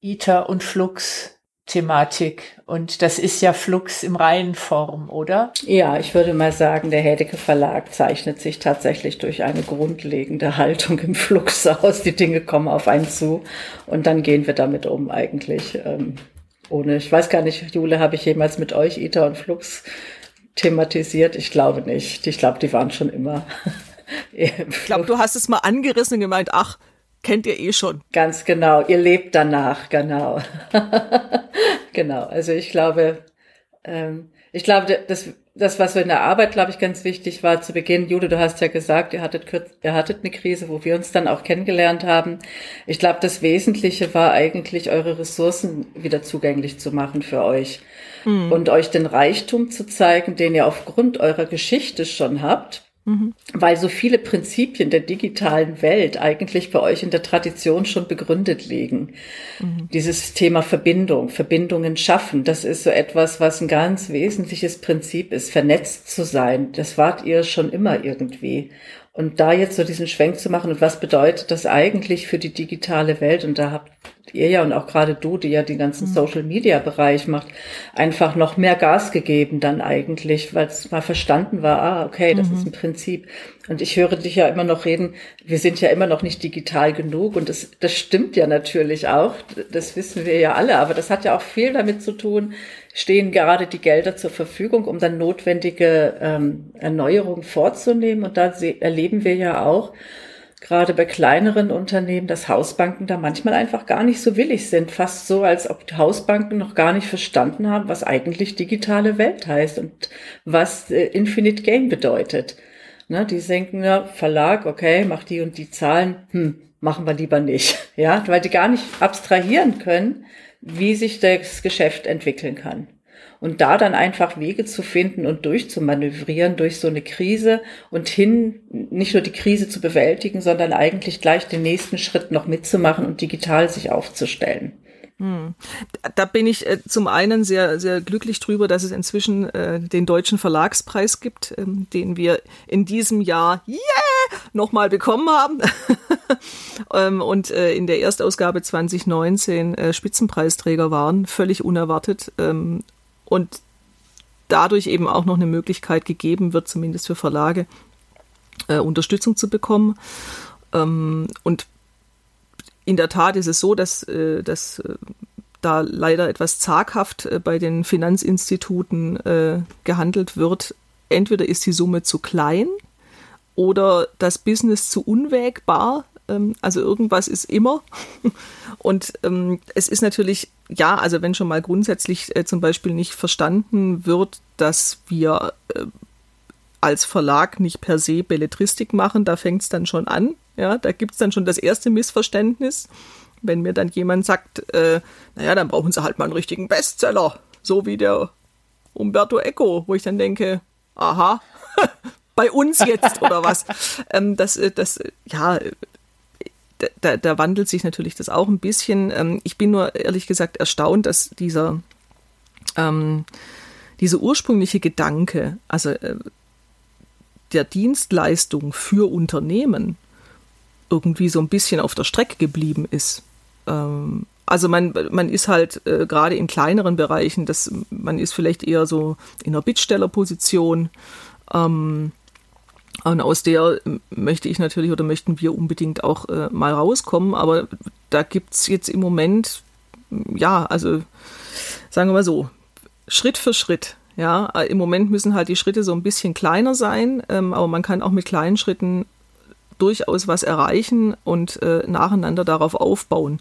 Speaker 1: ITER und Flux Thematik. Und das ist ja Flux im reinen Form, oder?
Speaker 2: Ja, ich würde mal sagen, der Hedeke Verlag zeichnet sich tatsächlich durch eine grundlegende Haltung im Flux aus. Die Dinge kommen auf einen zu und dann gehen wir damit um eigentlich. Ähm, ohne, ich weiß gar nicht, Jule, habe ich jemals mit euch ITER und Flux thematisiert? Ich glaube nicht. Ich glaube, die waren schon immer. (laughs)
Speaker 3: ich glaube, du hast es mal angerissen und gemeint, ach, kennt ihr eh schon.
Speaker 2: Ganz genau, ihr lebt danach, genau. (laughs) genau, also ich glaube, ähm, ich glaube, das das, was in der Arbeit, glaube ich, ganz wichtig war zu Beginn. Jude, du hast ja gesagt, ihr hattet, ihr hattet eine Krise, wo wir uns dann auch kennengelernt haben. Ich glaube, das Wesentliche war eigentlich, eure Ressourcen wieder zugänglich zu machen für euch mhm. und euch den Reichtum zu zeigen, den ihr aufgrund eurer Geschichte schon habt Mhm. Weil so viele Prinzipien der digitalen Welt eigentlich bei euch in der Tradition schon begründet liegen. Mhm. Dieses Thema Verbindung, Verbindungen schaffen, das ist so etwas, was ein ganz wesentliches Prinzip ist, vernetzt zu sein. Das wart ihr schon immer irgendwie. Und da jetzt so diesen Schwenk zu machen und was bedeutet das eigentlich für die digitale Welt? Und da habt ihr ja und auch gerade du, die ja den ganzen mhm. Social Media Bereich macht, einfach noch mehr Gas gegeben dann eigentlich, weil es mal verstanden war, ah, okay, das mhm. ist ein Prinzip. Und ich höre dich ja immer noch reden, wir sind ja immer noch nicht digital genug und das, das stimmt ja natürlich auch, das wissen wir ja alle, aber das hat ja auch viel damit zu tun, stehen gerade die Gelder zur Verfügung, um dann notwendige ähm, Erneuerungen vorzunehmen. Und da erleben wir ja auch, gerade bei kleineren Unternehmen, dass Hausbanken da manchmal einfach gar nicht so willig sind. Fast so, als ob Hausbanken noch gar nicht verstanden haben, was eigentlich digitale Welt heißt und was äh, Infinite Game bedeutet. Ne, die denken, ja, Verlag, okay, mach die und die Zahlen, hm, machen wir lieber nicht. (laughs) Ja, weil die gar nicht abstrahieren können, wie sich das Geschäft entwickeln kann. Und da dann einfach Wege zu finden und durchzumanövrieren durch so eine Krise und hin, nicht nur die Krise zu bewältigen, sondern eigentlich gleich den nächsten Schritt noch mitzumachen und digital sich aufzustellen.
Speaker 3: Hm. Da bin ich äh, zum einen sehr, sehr glücklich drüber, dass es inzwischen äh, den Deutschen Verlagspreis gibt, ähm, den wir in diesem Jahr yeah, (laughs) nochmal bekommen haben. (laughs) ähm, und äh, in der Erstausgabe 2019 äh, Spitzenpreisträger waren, völlig unerwartet. Ähm, und dadurch eben auch noch eine Möglichkeit gegeben wird, zumindest für Verlage, äh, Unterstützung zu bekommen. Ähm, und in der Tat ist es so, dass, dass da leider etwas zaghaft bei den Finanzinstituten gehandelt wird. Entweder ist die Summe zu klein oder das Business zu unwägbar. Ähm, also irgendwas ist immer. (laughs) Und ähm, es ist natürlich, ja, also wenn schon mal grundsätzlich äh, zum Beispiel nicht verstanden wird, dass wir äh, als Verlag nicht per se Belletristik machen, da fängt es dann schon an. Ja, da gibt es dann schon das erste Missverständnis. Wenn mir dann jemand sagt, äh, naja, dann brauchen sie halt mal einen richtigen Bestseller, so wie der Umberto Eco, wo ich dann denke, aha, (laughs) bei uns jetzt oder was. (laughs) ähm, das, äh, das, ja, da, da wandelt sich natürlich das auch ein bisschen. Ähm, ich bin nur ehrlich gesagt erstaunt, dass dieser, ähm, dieser ursprüngliche Gedanke, also äh, der Dienstleistung für Unternehmen, irgendwie so ein bisschen auf der Strecke geblieben ist. Ähm, also man, man ist halt äh, gerade in kleineren Bereichen, das, man ist vielleicht eher so in einer Bittstellerposition. Ähm, und aus der möchte ich natürlich oder möchten wir unbedingt auch äh, mal rauskommen. Aber da gibt es jetzt im Moment, ja, also sagen wir mal so, Schritt für Schritt. Ja, im Moment müssen halt die Schritte so ein bisschen kleiner sein, ähm, aber man kann auch mit kleinen Schritten durchaus was erreichen und äh, nacheinander darauf aufbauen.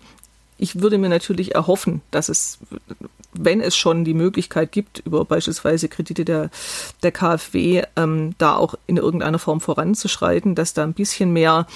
Speaker 3: Ich würde mir natürlich erhoffen, dass es, wenn es schon die Möglichkeit gibt, über beispielsweise Kredite der, der KfW, ähm, da auch in irgendeiner Form voranzuschreiten, dass da ein bisschen mehr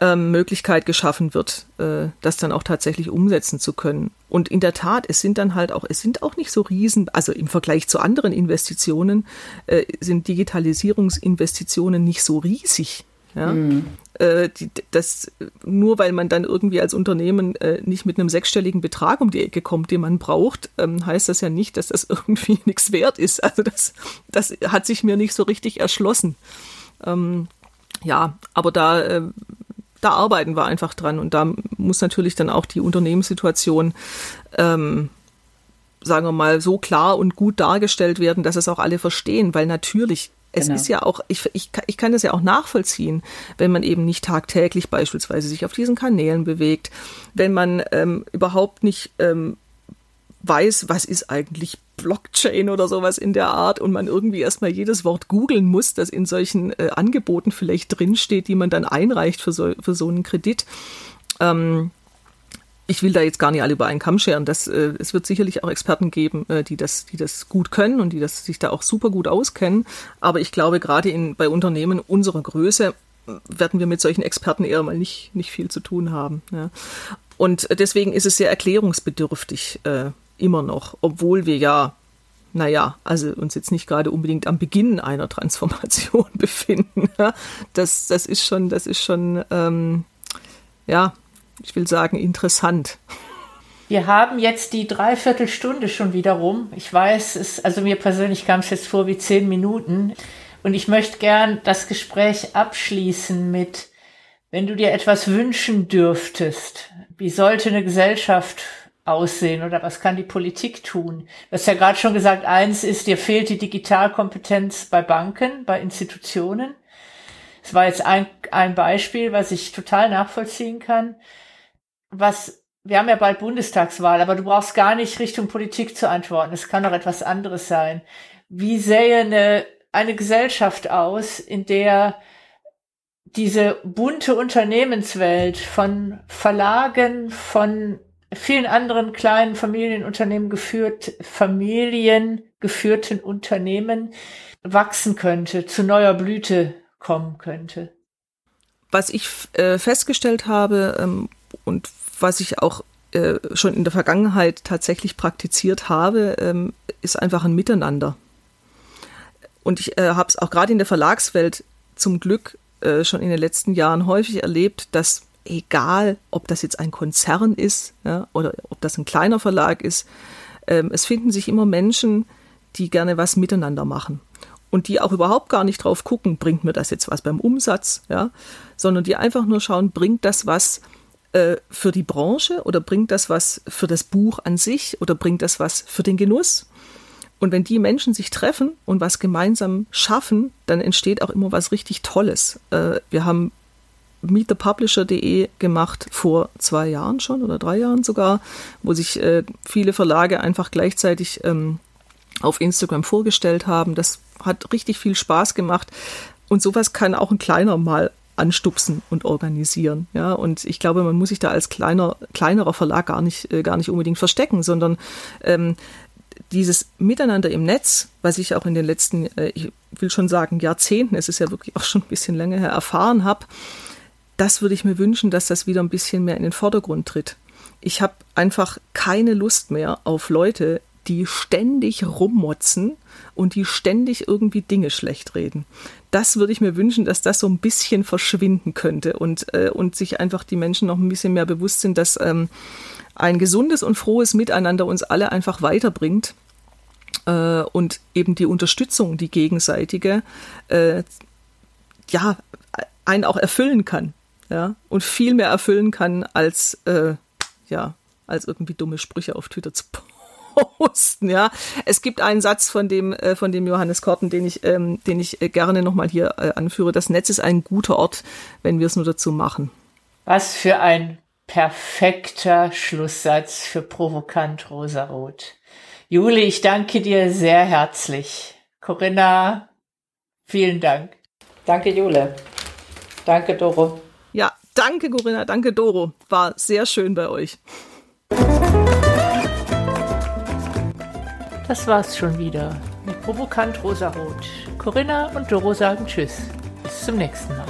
Speaker 3: ähm, Möglichkeit geschaffen wird, äh, das dann auch tatsächlich umsetzen zu können. Und in der Tat, es sind dann halt auch, es sind auch nicht so riesen, also im Vergleich zu anderen Investitionen äh, sind Digitalisierungsinvestitionen nicht so riesig. Ja? Mhm. Äh, die, das, nur weil man dann irgendwie als Unternehmen äh, nicht mit einem sechsstelligen Betrag um die Ecke kommt, den man braucht, ähm, heißt das ja nicht, dass das (laughs) irgendwie nichts wert ist. Also das, das hat sich mir nicht so richtig erschlossen. Ähm, ja, aber da, äh, da arbeiten wir einfach dran und da muss natürlich dann auch die Unternehmenssituation ähm, sagen wir mal, so klar und gut dargestellt werden, dass es auch alle verstehen, weil natürlich es genau. ist ja auch, ich, ich, ich kann das ja auch nachvollziehen, wenn man eben nicht tagtäglich beispielsweise sich auf diesen Kanälen bewegt, wenn man ähm, überhaupt nicht ähm, weiß, was ist eigentlich Blockchain oder sowas in der Art und man irgendwie erstmal jedes Wort googeln muss, das in solchen äh, Angeboten vielleicht drinsteht, die man dann einreicht für so, für so einen Kredit. Ähm, ich will da jetzt gar nicht alle über einen Kamm scheren. Das, äh, es wird sicherlich auch Experten geben, äh, die, das, die das gut können und die das, sich da auch super gut auskennen. Aber ich glaube, gerade bei Unternehmen unserer Größe werden wir mit solchen Experten eher mal nicht, nicht viel zu tun haben. Ja. Und deswegen ist es sehr erklärungsbedürftig äh, immer noch, obwohl wir ja, naja, also uns jetzt nicht gerade unbedingt am Beginn einer Transformation (laughs) befinden. Das, das ist schon, das ist schon, ähm, ja, ich will sagen, interessant.
Speaker 1: Wir haben jetzt die Dreiviertelstunde schon wieder rum. Ich weiß, es, also mir persönlich kam es jetzt vor wie zehn Minuten. Und ich möchte gern das Gespräch abschließen mit, wenn du dir etwas wünschen dürftest, wie sollte eine Gesellschaft aussehen oder was kann die Politik tun? Du hast ja gerade schon gesagt, eins ist, dir fehlt die Digitalkompetenz bei Banken, bei Institutionen. Das war jetzt ein, ein Beispiel, was ich total nachvollziehen kann was, wir haben ja bald Bundestagswahl, aber du brauchst gar nicht Richtung Politik zu antworten. Es kann auch etwas anderes sein. Wie sähe eine, eine Gesellschaft aus, in der diese bunte Unternehmenswelt von Verlagen, von vielen anderen kleinen Familienunternehmen geführt, familiengeführten Unternehmen wachsen könnte, zu neuer Blüte kommen könnte.
Speaker 3: Was ich äh, festgestellt habe ähm, und was ich auch äh, schon in der Vergangenheit tatsächlich praktiziert habe, ähm, ist einfach ein Miteinander. Und ich äh, habe es auch gerade in der Verlagswelt zum Glück äh, schon in den letzten Jahren häufig erlebt, dass egal, ob das jetzt ein Konzern ist ja, oder ob das ein kleiner Verlag ist, ähm, es finden sich immer Menschen, die gerne was miteinander machen und die auch überhaupt gar nicht drauf gucken, bringt mir das jetzt was beim Umsatz, ja, sondern die einfach nur schauen, bringt das was äh, für die Branche oder bringt das was für das Buch an sich oder bringt das was für den Genuss? Und wenn die Menschen sich treffen und was gemeinsam schaffen, dann entsteht auch immer was richtig Tolles. Äh, wir haben meetthepublisher.de gemacht vor zwei Jahren schon oder drei Jahren sogar, wo sich äh, viele Verlage einfach gleichzeitig ähm, auf Instagram vorgestellt haben. Das hat richtig viel Spaß gemacht. Und sowas kann auch ein kleiner mal anstupsen und organisieren. Ja, und ich glaube, man muss sich da als kleiner, kleinerer Verlag gar nicht, äh, gar nicht unbedingt verstecken, sondern ähm, dieses Miteinander im Netz, was ich auch in den letzten, äh, ich will schon sagen, Jahrzehnten, es ist ja wirklich auch schon ein bisschen länger her, erfahren habe, das würde ich mir wünschen, dass das wieder ein bisschen mehr in den Vordergrund tritt. Ich habe einfach keine Lust mehr auf Leute, die ständig rummotzen und die ständig irgendwie Dinge schlecht reden. Das würde ich mir wünschen, dass das so ein bisschen verschwinden könnte und, äh, und sich einfach die Menschen noch ein bisschen mehr bewusst sind, dass ähm, ein gesundes und frohes Miteinander uns alle einfach weiterbringt äh, und eben die Unterstützung, die gegenseitige, äh, ja, einen auch erfüllen kann. Ja, und viel mehr erfüllen kann als, äh, ja, als irgendwie dumme Sprüche auf Twitter zu posten posten, ja. Es gibt einen Satz von dem, äh, von dem Johannes Korten, den ich, ähm, den ich äh, gerne nochmal hier äh, anführe. Das Netz ist ein guter Ort, wenn wir es nur dazu machen.
Speaker 1: Was für ein perfekter Schlusssatz für provokant Rosarot. Juli, ich danke dir sehr herzlich. Corinna, vielen Dank.
Speaker 2: Danke, Jule. Danke, Doro.
Speaker 3: Ja, danke, Corinna. Danke, Doro. War sehr schön bei euch.
Speaker 1: Das war's schon wieder mit Provokant Rosarot. Corinna und Doro sagen Tschüss. Bis zum nächsten Mal.